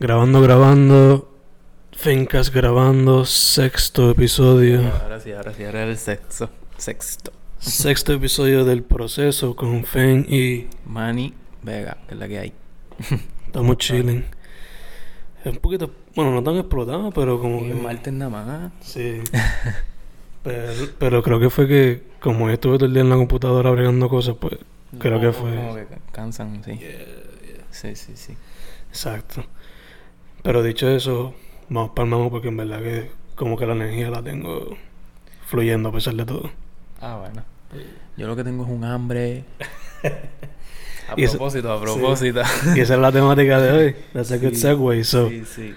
Grabando, grabando. Fincas grabando. Sexto episodio. Ahora sí, ahora sí, ahora el sexto. Sexto. Sexto episodio del proceso con Fen y Manny Vega, que es la que hay. estamos chilling. Es un poquito, bueno, no tan explotado, pero como Y que. martes nada más. Sí. pero, pero creo que fue que, como yo estuve todo el día en la computadora agregando cosas, pues creo que fue. Como que cansan, sí. Sí, sí, sí. Exacto. Pero dicho eso, vamos palmamos porque en verdad que como que la energía la tengo fluyendo a pesar de todo. Ah, bueno. Yo lo que tengo es un hambre. A Y eso- propósito, a propósito. Y esa es la temática de hoy. That's a good Sí, segue. So, Sí, sí.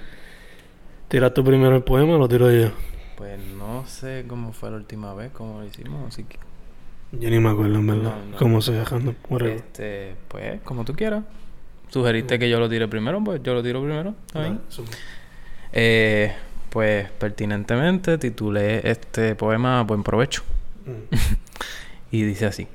¿tiras tú primero el poema o lo tiro yo? Pues no sé cómo fue la última vez, cómo lo hicimos, así que... Yo ni me acuerdo en verdad. No, no. Cómo se dejando. Este, pues, como tú quieras. Sugeriste que yo lo tire primero, pues yo lo tiro primero. Dale, Eh, pues pertinentemente titulé este poema Buen provecho. Mm. Y dice así.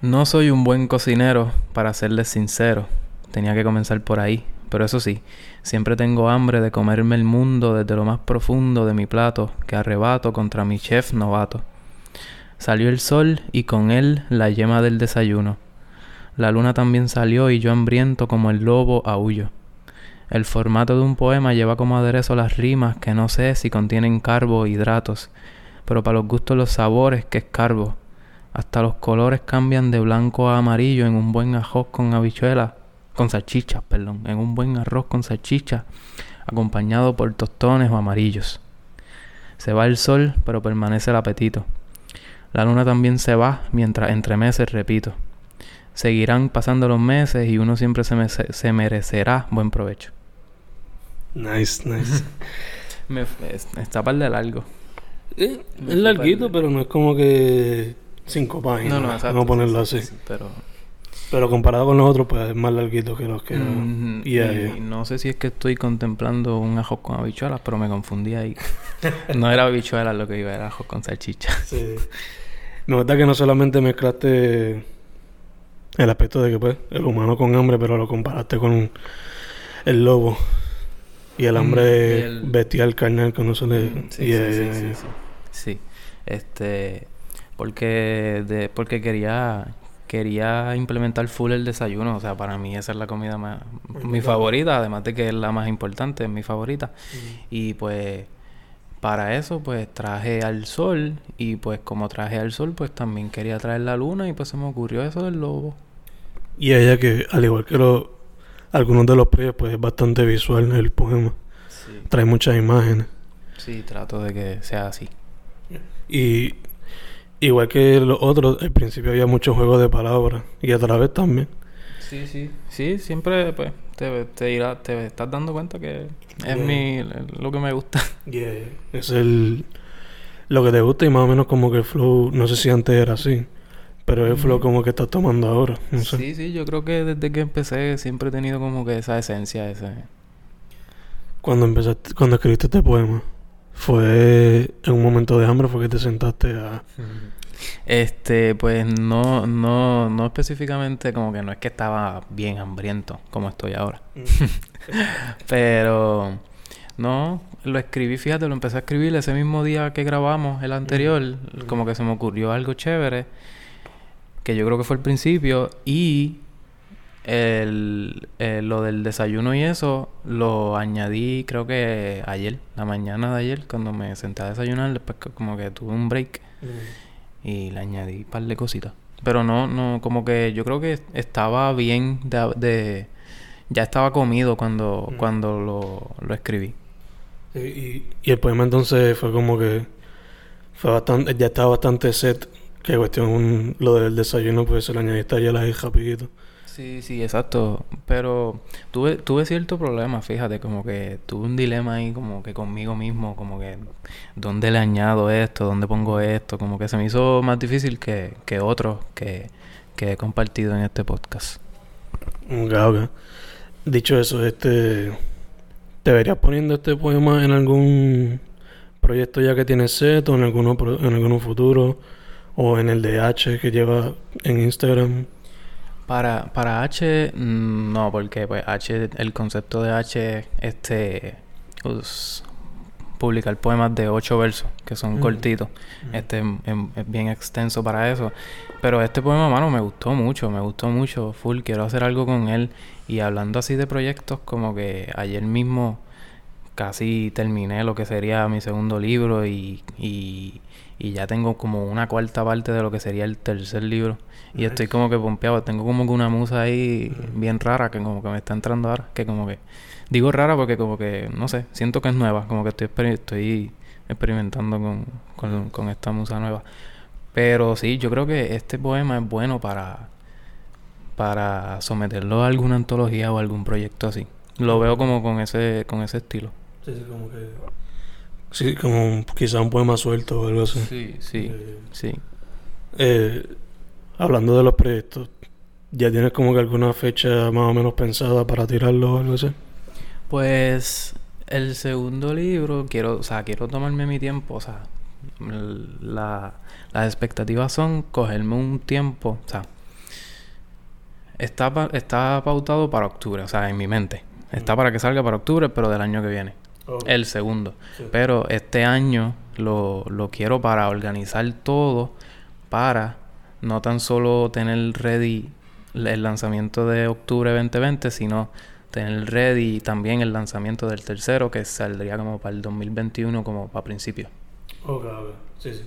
No soy un buen cocinero, para serles sincero. Tenía que comenzar por ahí. Pero eso sí, siempre tengo hambre de comerme el mundo desde lo más profundo de mi plato, que arrebato contra mi chef novato. Salió el sol y con él la yema del desayuno. La luna también salió y yo hambriento como el lobo aullo. El formato de un poema lleva como aderezo las rimas que no sé si contienen carbohidratos, pero para los gustos los sabores que escarbo. Hasta los colores cambian de blanco a amarillo en un buen arroz con habichuelas, con salchichas, perdón, en un buen arroz con salchicha, acompañado por tostones o amarillos. Se va el sol, pero permanece el apetito. La luna también se va, mientras entre meses repito. Seguirán pasando los meses y uno siempre se, me- se merecerá buen provecho. Nice, nice. Me, es- está par de largo. Eh, es larguito, pero no es como que cinco páginas. No, no, exacto. Vamos a ponerlo sí, así. sí, sí, pero Pero comparado con los otros, pues es más larguito que los que. Mm, Yeah, y yeah. no sé si es que estoy contemplando un ajo con habichuelas, pero me confundí ahí. no era habichuelas lo que iba, era ajo con salchicha. Sí. Me gusta que no solamente mezclaste el aspecto de que, pues, el humano con hambre, pero lo comparaste con el lobo y el hambre Mm, y el- bestial carnal que no se le. Mm, Sí, sí, sí, sí, sí. Sí. Este, porque de, porque quería quería implementar full el desayuno, o sea, para mí esa es la comida más mi favorita, además de que es la más importante, es mi favorita. Y pues para eso pues traje al sol y pues como traje al sol pues también quería traer la luna y pues se me ocurrió eso del lobo. Y ella que, al igual que los algunos de los previos, pues es bastante visual el poema. Sí. Trae muchas imágenes. Sí, trato de que sea así. Y igual que los otros, al principio había mucho juego de palabras. Y a través también. Sí, sí. Sí, siempre pues te, te, irá- te estás dando cuenta que es Yeah. mi lo que me gusta. Es el lo que te gusta y más o menos como que el flow, no sé si antes era así, pero es el flow Ujú. como que estás tomando ahora. No sé. Sí, sí, yo creo que desde que empecé siempre he tenido como que esa esencia, ese... Cuando empezaste, cuando escribiste este poema, fue en un momento de hambre, fue que te sentaste a Este, pues no, no, no específicamente como que no es que estaba bien hambriento como estoy ahora. Pero no, lo escribí, fíjate, lo empecé a escribir ese mismo día que grabamos el anterior, Ujú. como que se me ocurrió algo chévere, que yo creo que fue el principio, y el, eh, lo del desayuno y eso lo añadí creo que ayer, la mañana de ayer, cuando me senté a desayunar, después como que tuve un break y le añadí un par de cositas. Pero no, no, como que yo creo que estaba bien de, de- ya estaba comido cuando, Mm. cuando lo, lo escribí. Y, y- y el poema entonces fue como que fue bastante, ya estaba bastante set, que cuestión lo del desayuno pues se lo añadiste ahí rapidito. Sí, sí, exacto. Pero tuve, tuve cierto problema, fíjate, como que tuve un dilema ahí como que conmigo mismo, como que dónde le añado esto, dónde pongo esto, como que se me hizo más difícil que, que otros que, que he compartido en este podcast. Ok, ok. Dicho eso, este ¿te verías poniendo este poema en algún proyecto ya que tienes set o en alguno en alguno futuro o en el DH que lleva en Instagram? Para, para H, mm, no, porque pues H, el concepto de H, este, us- publicar poemas de ocho versos, que son cortitos. Este es bien extenso para eso. Pero este poema, mano, me gustó mucho, me gustó mucho. Full, quiero hacer algo con él. Y hablando así de proyectos, como que ayer mismo casi terminé lo que sería mi segundo libro y, y, y ya tengo como una cuarta parte de lo que sería el tercer libro. Y estoy como que pompeado. Tengo como que una musa ahí bien rara que como que me está entrando ahora. Que como que... Digo rara porque como que, no sé, siento que es nueva. Como que estoy, exper- estoy experimentando con, con, con esta musa nueva. Pero sí, yo creo que este poema es bueno para, para someterlo a alguna antología o algún proyecto así. Lo veo como con ese, con ese estilo. Sí, como que. Sí, como un- quizá un poema suelto o algo así. Sí, sí, Eh, sí. eh, hablando de los proyectos, ¿ya tienes como que alguna fecha más o menos pensada para tirarlo o algo así? Pues el segundo libro, quiero, o sea, quiero tomarme mi tiempo, o sea, la, las expectativas son cogerme un tiempo, o sea, está, pa- está pautado para octubre, o sea, en mi mente. Está Mm. para que salga para octubre, pero del año que viene. El segundo. Sí. Pero este año lo, lo quiero para organizar todo, para no tan solo tener ready el lanzamiento de octubre 2020, sino tener ready también el lanzamiento del tercero, que saldría como para el 2021, como para principio. Ok, ok. Sí, sí.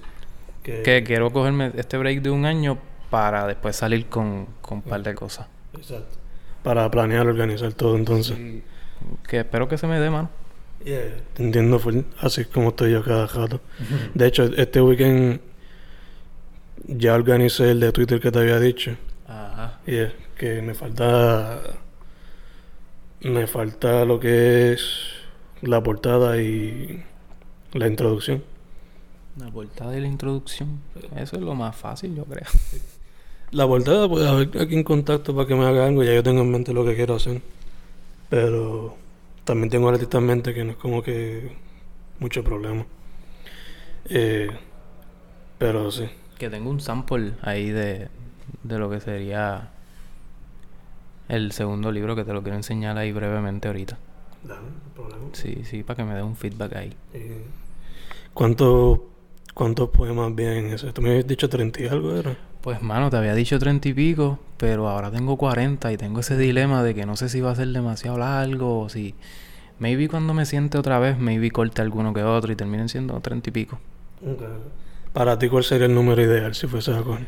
Que, Que quiero cogerme este break de un año para después salir con, con un par de cosas. Exacto. Para planear, organizar todo entonces. Que espero que se me dé, mano. Yeah, te entiendo, full. así es como estoy yo cada rato. De hecho, este weekend ya organicé el de Twitter que te había dicho. Ajá. Y es que me falta. Me falta lo que es la portada y la introducción. La portada y la introducción. Eso es lo más fácil, yo creo. La portada, pues a ver aquí en contacto para que me haga algo. Ya yo tengo en mente lo que quiero hacer. Pero también tengo artista en mente que no es como que mucho problema. Eh, pero sí. Que tengo un sample ahí de, de lo que sería el segundo libro que te lo quiero enseñar ahí brevemente ahorita. Dale, problema. Sí, sí, para que me dé un feedback ahí. Eh, ¿Cuántos cuántos poemas vienen en eso? Tú me habías dicho 30 y algo, ¿era? Pues mano, te había dicho treinta y pico, pero ahora tengo 40 y tengo ese dilema de que no sé si va a ser demasiado largo o si... Maybe cuando me siente otra vez, maybe corte alguno que otro y terminen siendo treinta y pico. Para ti, ¿cuál sería el número ideal si fuese a coger?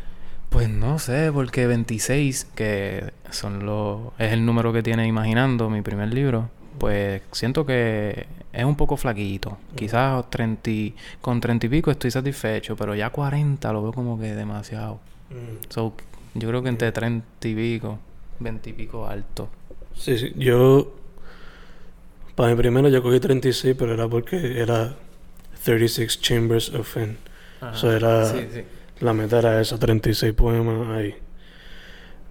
Pues no sé, porque 26, que son los es el número que tiene Imaginando, mi primer libro, pues siento que es un poco flaquito. Quizás 30, y- con 30 y pico estoy satisfecho, pero ya 40 lo veo como que demasiado. So, yo creo que entre 30 y pico, 20 y pico alto. Sí, sí. Yo, para mi primero yo cogí 36, pero era porque era 36 Chambers of Fen. Eso era, Sí, sí. la meta era esa, 36 poemas ahí.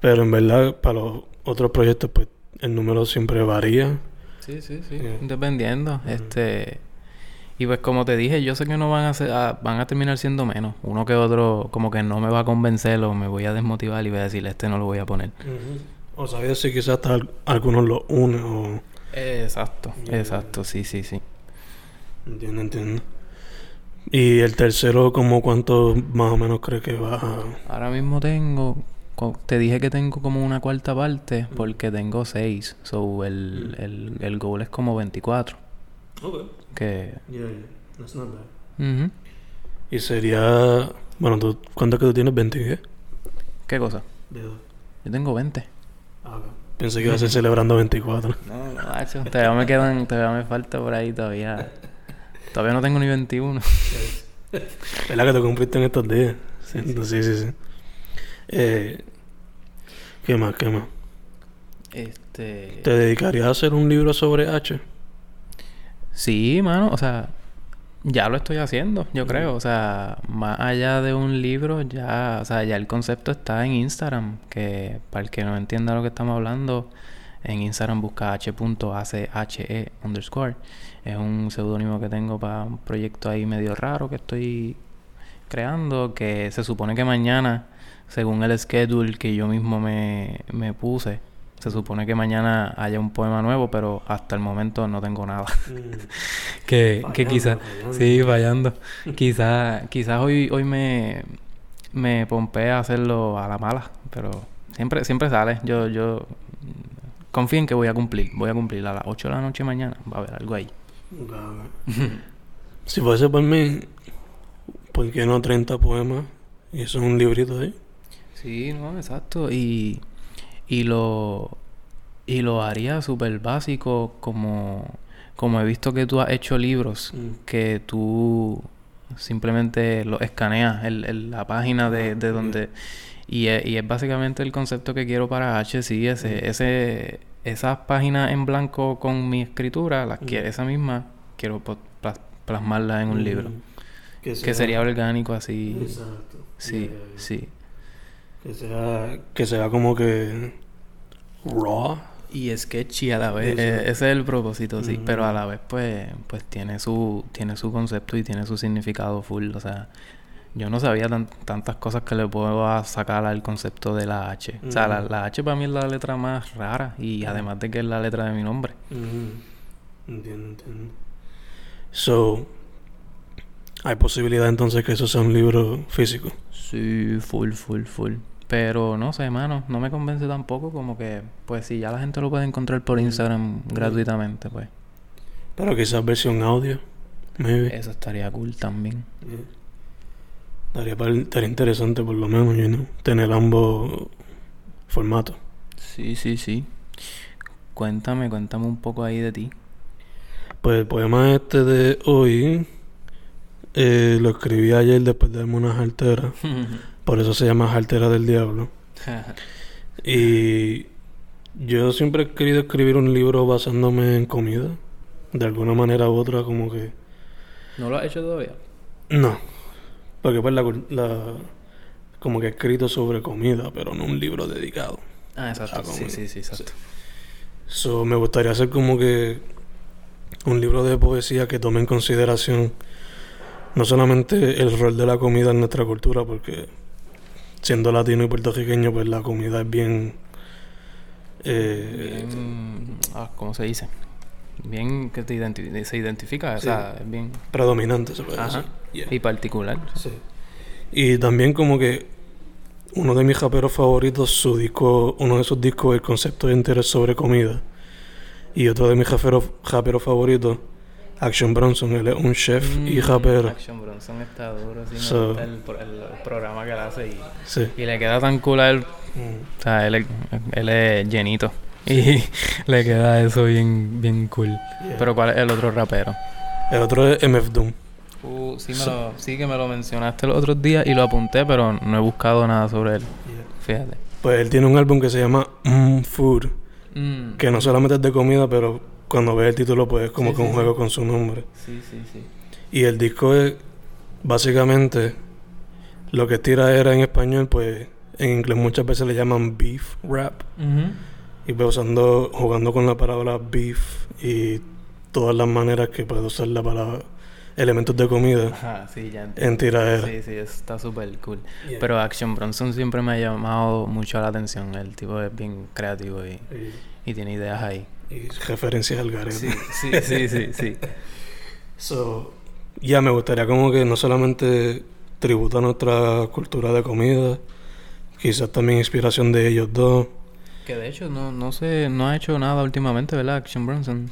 Pero en verdad, para los otros proyectos, pues el número siempre varía. Sí, sí, sí. Yeah. Dependiendo. Este. Y pues como te dije, yo sé que no van a ser, a- van a terminar siendo menos. Uno que otro, como que no me va a convencer o me voy a desmotivar y voy a decir, este no lo voy a poner. O sabías si quizás hasta al- algunos lo unen o... Exacto, Yeah. exacto, sí, sí, sí. Entiendo, entiendo. Y el tercero, como cuánto más o menos crees que va a... Ahora mismo tengo, te dije que tengo como una cuarta parte porque tengo seis. So el, el, el goal es como 24. Ok. Que. Yeah, yeah. That's not bad. Ujú. Y sería... Bueno, ¿tú, ¿cuánto que tú tienes? ¿20 qué? ¿Qué cosa? Yo tengo 20. Ah, ok. Pensé que iba a ser celebrando 24. No, no, macho. Todavía me quedan, todavía me falta por ahí todavía. Todavía no tengo ni 21. ¿Verdad que te cumpliste en estos días? Sí, sí, sí. sí. Eh, ¿Qué más? ¿Qué más? Este. ¿Te dedicarías a hacer un libro sobre H? Sí, mano, o sea, ya lo estoy haciendo, yo creo. O sea, más allá de un libro, ya, o sea, ya el concepto está en Instagram. Que para el que no entienda lo que estamos hablando, en Instagram busca h.ache underscore. Es un seudónimo que tengo para un proyecto ahí medio raro que estoy creando, que se supone que mañana, según el schedule que yo mismo me, me puse, se supone que mañana haya un poema nuevo, pero hasta el momento no tengo nada. Mm. que, que quizás, sí, fallando. quizás quizás hoy, hoy me, me pompé a hacerlo a la mala, pero siempre, siempre sale. Yo, yo confío en que voy a cumplir. Voy a cumplir a las 8 de la noche mañana. Va a haber algo ahí. Si fuese por mí, ¿por qué no 30 poemas? Y eso es un librito ahí. Sí, no, exacto. Y, y lo y lo haría súper básico como, como he visto que tú has hecho libros Mm. que tú simplemente lo escaneas el, el- la página de, de donde y es, y es básicamente el concepto que quiero para H, sí, ese, Mm. ese, esas páginas en blanco con mi escritura, las que, Mm. esa misma quiero plas- plasmarla en un libro. Mm. Que, Que sería orgánico así. Exacto. Sí, yeah. sí. Que sea, que sea como que raw. Y sketchy a la vez, eh, ese es el propósito, sí, pero a la vez pues pues tiene su tiene su concepto y tiene su significado full, o sea, yo no sabía tan- tantas cosas que le puedo sacar al concepto de la H. O sea, la, la H para mí es la letra más rara y además de que es la letra de mi nombre. Mm. Entiendo, entiendo. So, hay posibilidad entonces que eso sea un libro físico. Sí, full, full, full. Pero no sé, mano, no me convence tampoco como que, pues si ya la gente lo puede encontrar por Instagram gratuitamente, pues Pero quizás versión audio. Maybe. eso estaría cool también. Yeah. Par- estaría interesante por lo menos, you know, tener ambos formatos. Sí, sí, sí. Cuéntame, cuéntame un poco ahí de ti. Pues el poema este de hoy eh, lo escribí ayer después de darme unas alteras. Por eso se llama Altera del Diablo. Y yo siempre he querido escribir un libro basándome en comida. De alguna manera u otra, como que... ¿No lo has hecho todavía? No. Porque pues la, la- Como que he escrito sobre comida, pero no un libro dedicado. Ah, exacto. Sí, sí, sí, exacto. So, me gustaría hacer como que un libro de poesía que tome en consideración no solamente el rol de la comida en nuestra cultura, porque siendo latino y puertorriqueño, pues la comida es bien... eh, Bien, ah, ¿cómo se dice? Bien que te identi- se identifica, Sí. o sea, es bien predominante, se puede Ajá. decir. Yeah. y particular. Sí. Y también como que uno de mis raperos favoritos, su disco, uno de sus discos, el concepto de interés sobre comida. Y otro de mis raperos, raperos favoritos, Action Bronson, él es un chef y Mm, rapero. Action Bronson está duro, sí, So- el, pro- el programa que él hace y, Sí. y le queda tan cool a él. Mm. O sea, él, es- él es llenito y le queda eso bien, bien cool. Yeah. Pero ¿cuál es el otro rapero? El otro es MF Doom. Uh, sí, me So- lo, sí que me lo mencionaste los otros días y lo apunté, pero no he buscado nada sobre él. Fíjate. Pues él tiene un álbum que se llama Mm Food, Mm. que no solamente es de comida, pero cuando ves el título, pues es como Sí, que un sí, juego sí. con su nombre. Sí, sí, sí. Y el disco es básicamente lo que tira era en español, pues en inglés muchas veces le llaman beef rap. Y pues usando, jugando con la palabra beef y todas las maneras que puede usar la palabra elementos de comida Ajá, sí, ya en tiradera. Sí, sí, eso está súper cool. Yeah. Pero Action Bronson siempre me ha llamado mucho la atención. El tipo es bien creativo y, y tiene ideas ahí. Y, referencias al garete. Sí, sí, sí, sí, sí. So, ya me gustaría como que no solamente tributo a nuestra cultura de comida, quizás también inspiración de ellos dos. Que de hecho no, no sé, no ha hecho nada últimamente, ¿verdad? Action Bronson.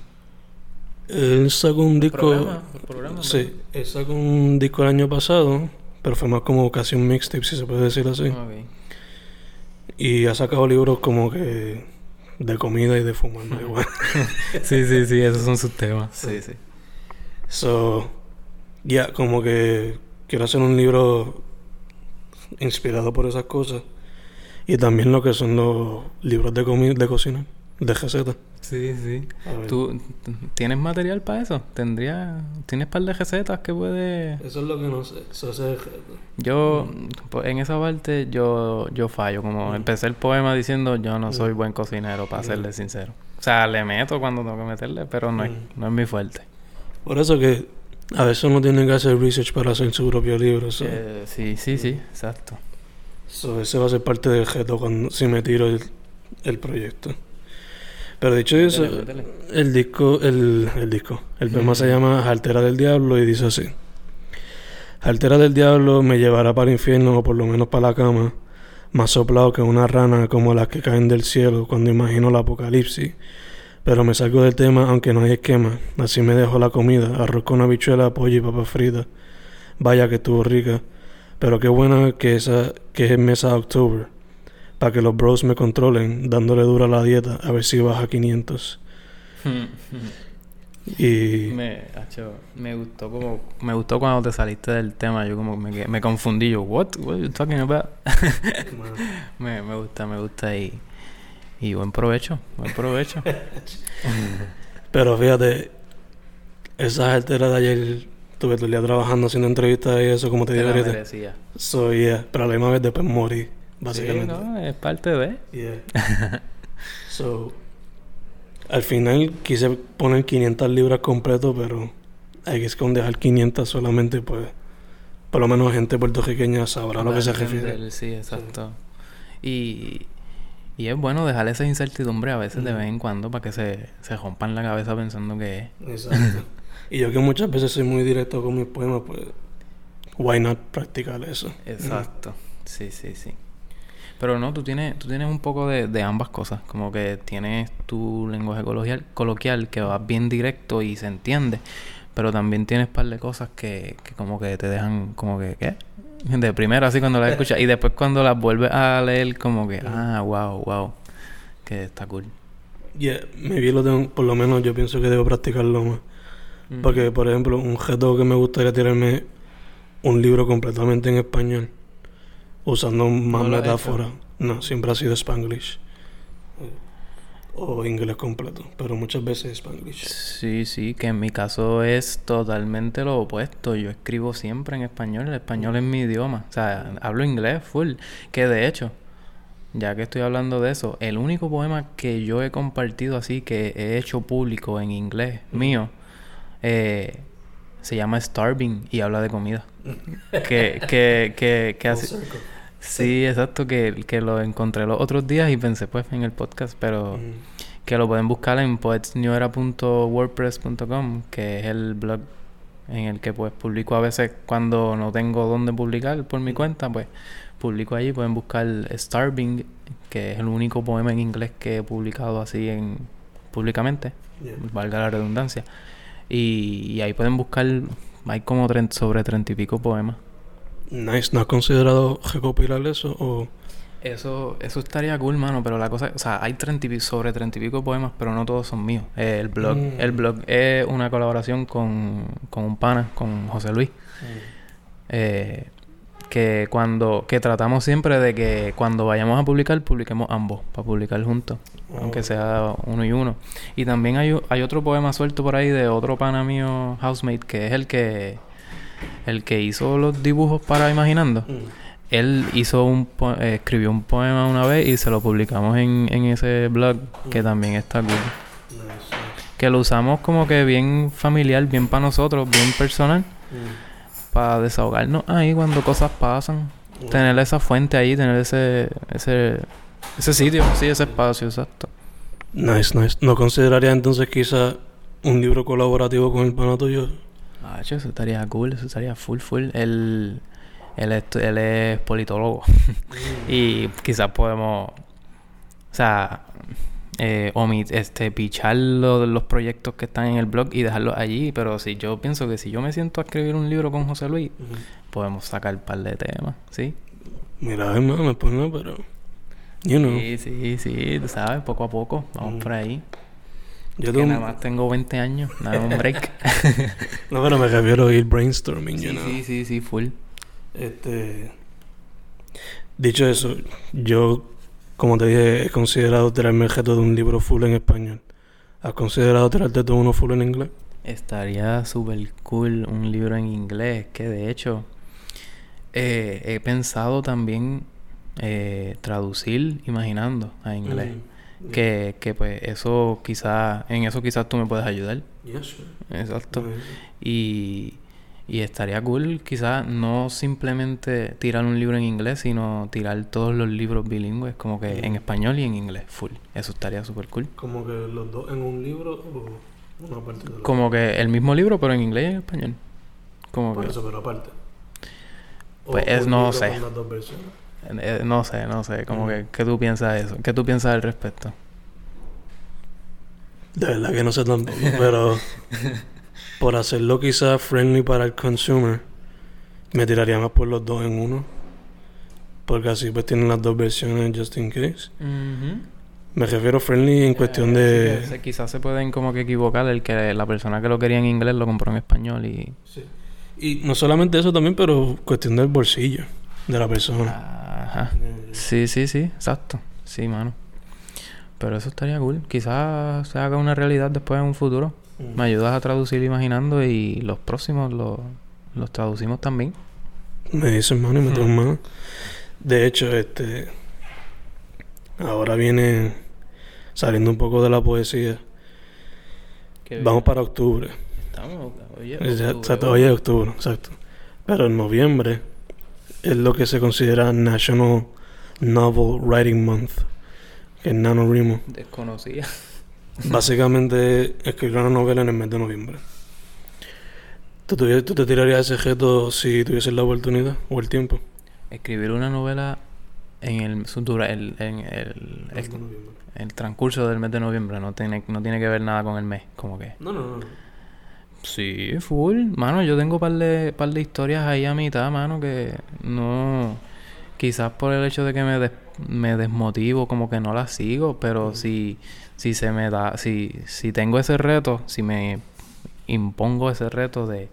Él sacó un disco. Programa, programa, sí, él sacó un disco el año pasado, pero fue más como casi un mixtape, si se puede decir así. Y ha sacado libros como que de comida y de fumar marihuana. Sí, sí, sí, esos son sus temas. Sí, sí. So, ya, como que quiero hacer un libro inspirado por esas cosas. Y también lo que son los libros de comida, de cocina, de recetas. Sí, sí. ¿Tú tienes material para eso? ¿Tendría, ¿Tienes par de recetas que puede...? Eso es lo que no sé. Eso es. Yo, pues, en esa parte, yo, yo fallo. Como Mm. empecé el poema diciendo, yo no soy Mm. buen cocinero, para Mm. serle sincero. O sea, le meto cuando tengo que meterle, pero no, es, no es mi fuerte. Por eso que A veces uno tiene que hacer research para hacer su propio libro. Eh, sí, sí, sí, exacto. So, ese va a ser parte del reto cuando si me tiro el, el proyecto. Pero dicho eso, el disco, el, el disco, el poema se llama Altera del Diablo y dice así. Altera del Diablo me llevará para el infierno o por lo menos para la cama, más soplado que una rana como las que caen del cielo cuando imagino el apocalipsis. Pero me salgo del tema aunque no hay esquema, así me dejo la comida, arroz con habichuela, pollo y papas fritas. Vaya que estuvo rica, pero qué buena que esa que es mesa de October, para que los bros me controlen, dándole dura a la dieta a ver si baja 500. Y me, acho, me gustó como me gustó cuando te saliste del tema yo como me, me confundí yo what what are you talking about me, me gusta me gusta y y buen provecho buen provecho. Pero fíjate, esas alteras de ayer, tuve todo el día trabajando haciendo entrevistas y eso, como te te dije ahorita. So, yeah, pero a la misma vez después morí, sí, básicamente. no, es parte de Yeah. so, al final quise poner 500 libras completo, pero hay que esconder 500 solamente, pues, por lo menos gente puertorriqueña sabrá a lo que se refiere. sí exacto y y es bueno dejar esa incertidumbre a veces de Ujú. vez en cuando para que se, se rompan la cabeza pensando que Exacto. y yo que muchas veces soy muy directo con mis poemas, pues, why not practicar eso? Exacto. Sí, sí, sí. Pero no, tú tienes, tú tienes un poco de, de ambas cosas. Como que tienes tu lenguaje coloquial, coloquial que va bien directo y se entiende. Pero también tienes par de cosas que, que como que te dejan como que, ¿qué? De primero así cuando las escuchas. y después cuando las vuelves a leer como que, ah, wow, wow. Que está cool. Yeah, maybe lo tengo, por lo menos yo pienso que debo practicarlo más. Porque, por ejemplo, un reto que me gustaría tirarme un libro completamente en español, usando más ¿No lo has metáforas. No, siempre ha sido Spanglish. O inglés completo, pero muchas veces Spanglish. Sí, sí, que en mi caso es totalmente lo opuesto. Yo escribo siempre en español, el español es mi idioma. O sea, hablo inglés full. Que de hecho, ya que estoy hablando de eso, el único poema que yo he compartido así, que he hecho público en inglés mío, eh, se llama Starving y habla de comida. que, que, que, que circle. Sí, exacto, que, que lo encontré los otros días y pensé pues en el podcast, pero Mm. que lo pueden buscar en poetsnewera.wordpress.com, que es el blog en el que pues publico a veces cuando no tengo dónde publicar por mi cuenta, pues publico allí, pueden buscar Starving, que es el único poema en inglés que he publicado así en públicamente, Yeah. valga la redundancia. Y, y ahí pueden buscar, hay como tren- sobre treinta y pico poemas. Nice, ¿no has considerado recopilar eso? O... Eso, eso estaría cool, mano, pero la cosa, o sea, hay 30 y sobre treinta y pico poemas, pero no todos son míos. Eh, el blog, Mm. el blog es una colaboración con, con un pana, con José Luis. eh, que cuando, que tratamos siempre de que cuando vayamos a publicar, publiquemos ambos, para publicar juntos, aunque Oh. sea uno y uno. Y también hay, hay otro poema suelto por ahí de otro pana mío, housemate, que es el que, el que hizo los dibujos para Imaginando. Mm. Él hizo un po- eh, escribió un poema una vez y se lo publicamos en, en ese blog que Mm. también está cool. Que lo usamos como que bien familiar, bien para nosotros, bien personal, Mm. Para desahogarnos ahí cuando cosas pasan. Tener esa fuente ahí, tener ese, ese, ese sitio, sí, ese espacio, exacto. Nice, nice. ¿No consideraría entonces quizá un libro colaborativo con el pana tuyo? Ah, eso estaría cool, eso estaría full, full. Él, él, es, él es politólogo. Y quizás podemos, o sea, eh, omit, este, pichar lo- los proyectos que están en el blog y dejarlos allí. Pero si yo pienso que si yo me siento a escribir un libro con José Luis, podemos sacar un par de temas, ¿sí? Mira, hermano, pues no, pero... You know. Sí, sí, sí, tú sabes, poco a poco, vamos por ahí. Yo tengo... nada más tengo 20 años, nada, un break. No, pero me refiero a ir brainstorming, you sí, know. sí, sí, sí, full. Este... Dicho eso, yo, como te dije, he considerado tirarme el reto de un libro full en español. ¿Has considerado tirarte todo uno full en inglés? Estaría súper cool un libro en inglés, que de hecho eh, he pensado también eh, traducir imaginando a inglés. Que, que pues eso quizás, en eso quizás tú me puedes ayudar. Sure. Exacto. Y, y estaría cool quizás no simplemente tirar un libro en inglés, sino tirar todos los libros bilingües, como que en español y en inglés, full. Eso estaría súper cool. Como que los dos en un libro o una parte de Como que el mismo libro, pero en inglés y en español. Como Por que... eso, pero aparte. Pues es- no sé. eh, no sé, no sé. Como Mm. que... ¿Qué tú piensas de eso? ¿Qué tú piensas al respecto? De verdad que no sé tampoco, pero por hacerlo quizás friendly para el consumer, me tiraría más por los dos en uno. Porque así pues tienen las dos versiones just in case. Me refiero friendly en cuestión Eh, de... sí quizás se pueden como que equivocar el que la persona que lo quería en inglés lo compró en español y... Sí. Y no solamente eso también, pero cuestión del bolsillo de la persona. Ajá. Sí, sí, sí, exacto. Sí, mano. Pero eso estaría cool. Quizás se haga una realidad después en un futuro. Mm. Me ayudas a traducir imaginando y los próximos los, los traducimos también. Me dicen mano y me toman mano. De hecho, este. Ahora viene saliendo un poco de la poesía. Vamos para octubre. Estamos, oye, Exacto, exacto, hoy es octubre, exacto. Pero en noviembre es lo que se considera National Novel Writing Month, que es NaNoWriMo. Desconocía. Básicamente escribir una novela en el mes de noviembre. ¿Tú, tuvi- tú te tirarías ese reto si tuvieses la oportunidad o el tiempo? Escribir una novela en el, su dura- el, en el, el, de noviembre. el transcurso del mes de noviembre. No tiene, no tiene que ver nada con el mes. Como que... No, no, no. Sí, full. Mano, yo tengo par de, par de historias ahí a mitad, mano, que no... Quizás por el hecho de que me, des- me desmotivo, como que no las sigo, pero si, si se me da... Si, si tengo ese reto, si me impongo ese reto de,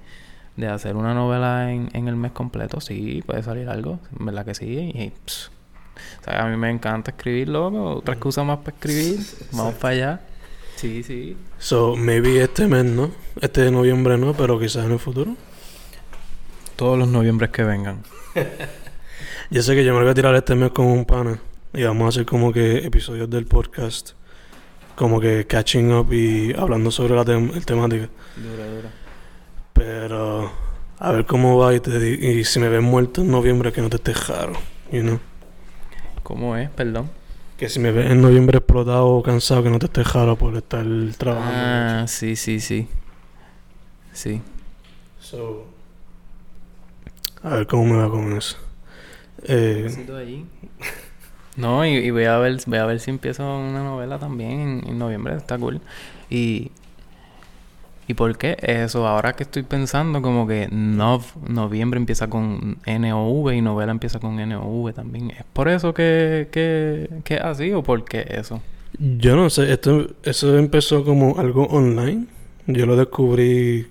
de hacer una novela en, en el mes completo, sí, puede salir algo, ¿verdad que sí? Y, pss, o sea, a mí me encanta escribir, loco, otra excusa más para escribir, vamos para allá. Sí, sí. So, maybe este mes no, este de noviembre no, pero quizás en el futuro. Todos los noviembres que vengan. Yo sé que yo me voy a tirar este mes con un pana y vamos a hacer como que episodios del podcast, como que catching up y hablando sobre la tem- el temática. Dura, dura. Pero a ver cómo va y, te y si me ves muerto en noviembre que no te estés you know. ¿Cómo es? Perdón. Que si me ves en noviembre explotado o cansado que no te estés raro por estar trabajando. Ah, sí, sí, sí. Sí. So, a ver cómo me va con eso. Eh, No, y, y voy a ver, voy a ver si empiezo una novela también en, noviembre, está cool. Y ¿Y por qué eso? Ahora que estoy pensando como que nov, noviembre empieza con NOV y novela empieza con NOV también. ¿Es por eso que, que, que es así o por qué eso? yo no sé, esto, eso empezó como algo online. Yo lo descubrí,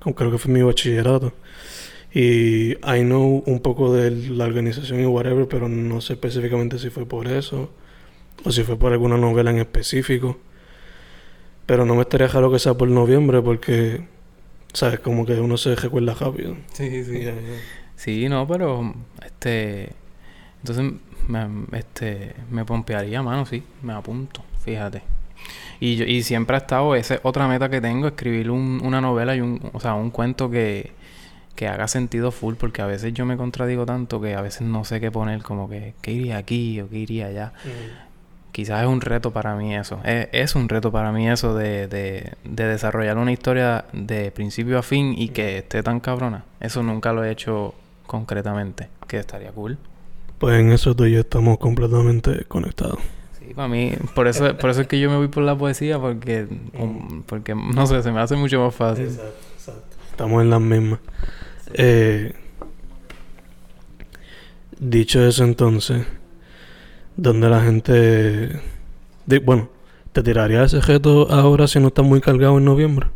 creo que fue mi bachillerato. Y I know un poco de la organización y whatever, pero no sé específicamente si fue por eso o si fue por alguna novela en específico. Pero no me estaría raro que sea por noviembre porque, ¿sabes? Como que uno se recuerda rápido. Sí, Ya, ya. Sí, no, pero este entonces me, este me pompearía, mano, sí, me apunto, fíjate. Y yo, y siempre ha estado esa es otra meta que tengo, escribir un- una novela y un, o sea, un cuento que, que haga sentido full, porque a veces yo me contradigo tanto que a veces no sé qué poner, como que qué iría aquí o qué iría allá. Quizás es un reto para mí eso. Es, es un reto para mí eso de, de, de desarrollar una historia de principio a fin y que esté tan cabrona. Eso nunca lo he hecho concretamente. Que estaría cool. Pues en eso tú y yo estamos completamente conectados. Sí, para mí, por eso, por eso es que yo me voy por la poesía, porque, um, porque no sé, se me hace mucho más fácil. Exacto, exacto. Estamos en las mismas. Eh, dicho eso entonces, donde la gente... bueno, ¿te tiraría ese reto ahora si no estás muy cargado en noviembre?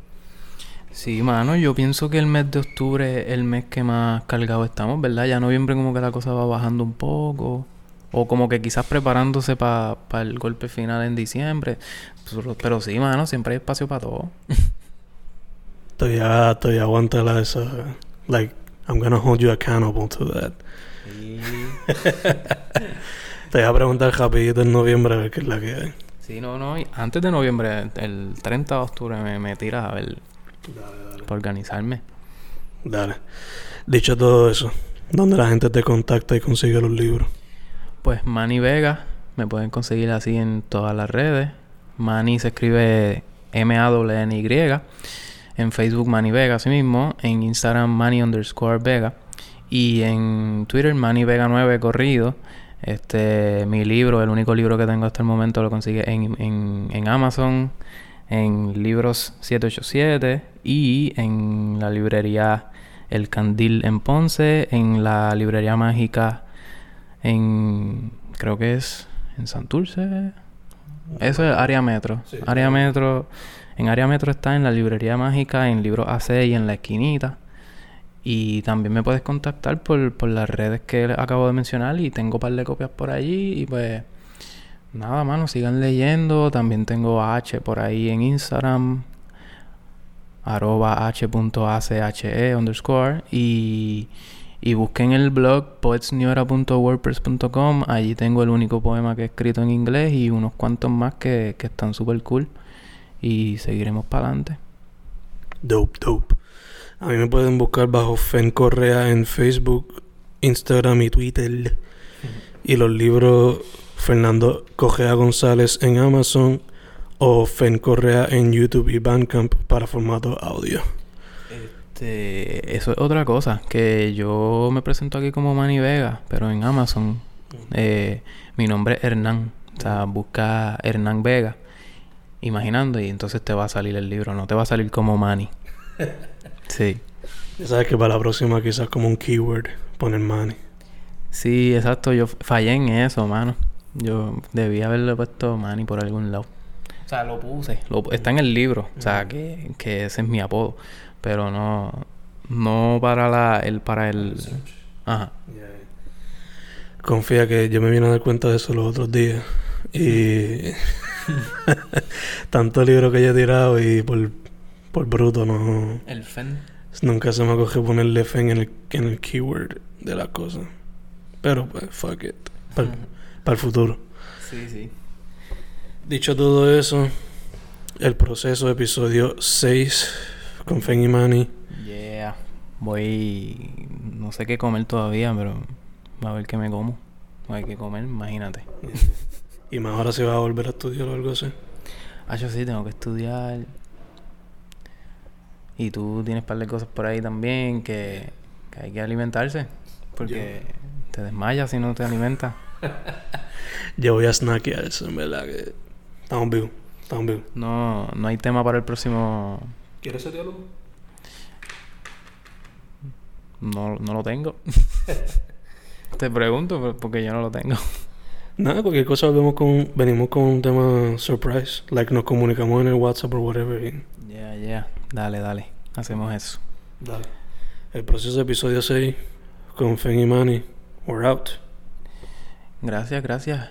Sí, mano, yo pienso que el mes de octubre es el mes que más cargado estamos, ¿verdad? Ya noviembre como que la cosa va bajando un poco. O como que quizás preparándose para el golpe final en diciembre. Pero, pero sí, mano, siempre hay espacio para todo. Todavía, todavía aguanta la esa... Like, I'm gonna hold you accountable to that. Te voy a preguntar rapidito en noviembre a ver qué es la que hay. Sí, no, no. Antes de noviembre, el 30 de octubre, me, me tiras a ver. Dale, dale. Para organizarme. Dale. Dicho todo eso, ¿dónde la gente te contacta y consigue los libros? Pues Manny Vega, me pueden conseguir así en todas las redes. Manny se escribe M-A-N-Y. En Facebook Manny Vega, así mismo. En Instagram Manny underscore Vega. Y en Twitter Manny Vega 9 corrido. Este, mi libro, el único libro que tengo hasta el momento, lo consigue en, en, en Amazon, en Libros 787 y en la librería El Candil en Ponce, en la librería mágica en, creo que es en Santurce. Eso es área metro. Sí. Área metro, en área metro está en la librería mágica, en Libros AC y en la esquinita. Y también me puedes contactar por, por las redes que acabo de mencionar y tengo un par de copias por allí y pues nada, mano, sigan leyendo. También tengo a H por ahí en Instagram, arroba h.ache underscore y, y busquen el blog poetsnewera.wordpress.com. Allí tengo el único poema que he escrito en inglés y unos cuantos más que, que están súper cool. Y seguiremos para adelante. Dope, dope. A mí me pueden buscar bajo Fen Correa en Facebook, Instagram y Twitter. Y los libros Fernando Cogea González en Amazon o Fen Correa en YouTube y Bandcamp para formato audio. Este, eso es otra cosa, que yo me presento aquí como Manny Vega, pero en Amazon eh, mi nombre es Hernán. O sea, busca Hernán Vega, imaginando, y entonces te va a salir el libro, no te va a salir como Manny. Sí. Sabes que para la próxima quizás como un keyword poner money. Sí, exacto, yo fallé en eso, mano. Yo debía haberle puesto Manny por algún lado. O sea, lo puse. Lo- está en el libro. O sea, que, que ese es mi apodo. Pero no... No para la... El, para el... Ajá. Confía que yo me vine a dar cuenta de eso los otros días. Y tanto libro que yo he tirado y por, por bruto no El Fen. nunca se me acoge ponerle fen en el, en el keyword de la cosa. Pero pues fuck it. Para el futuro. Sí, sí. Dicho todo eso, el proceso episodio 6 con Fen y Manny. Yeah. Voy... No sé qué comer todavía, pero... A ver qué me como. Hay que comer, imagínate. Y más ahora se va a volver a estudiar o algo así. Ah, yo sí, tengo que estudiar. Y tú tienes un par de cosas por ahí también que, que hay que alimentarse. Porque te desmayas si no te alimentas. Yo voy a snackear eso, en verdad que... Estamos vivos, estamos vivos. No, no hay tema para el próximo. ¿Quieres ese diálogo? No, no lo tengo. te pregunto por- porque yo no lo tengo. Nada, cualquier cosa vemos con, venimos con un tema surprise. Like nos comunicamos en el WhatsApp o whatever. Ya, ya. Dale, dale. Hacemos eso. Dale. El proceso episodio 6 con Fen y Manny. We're out. Gracias, gracias.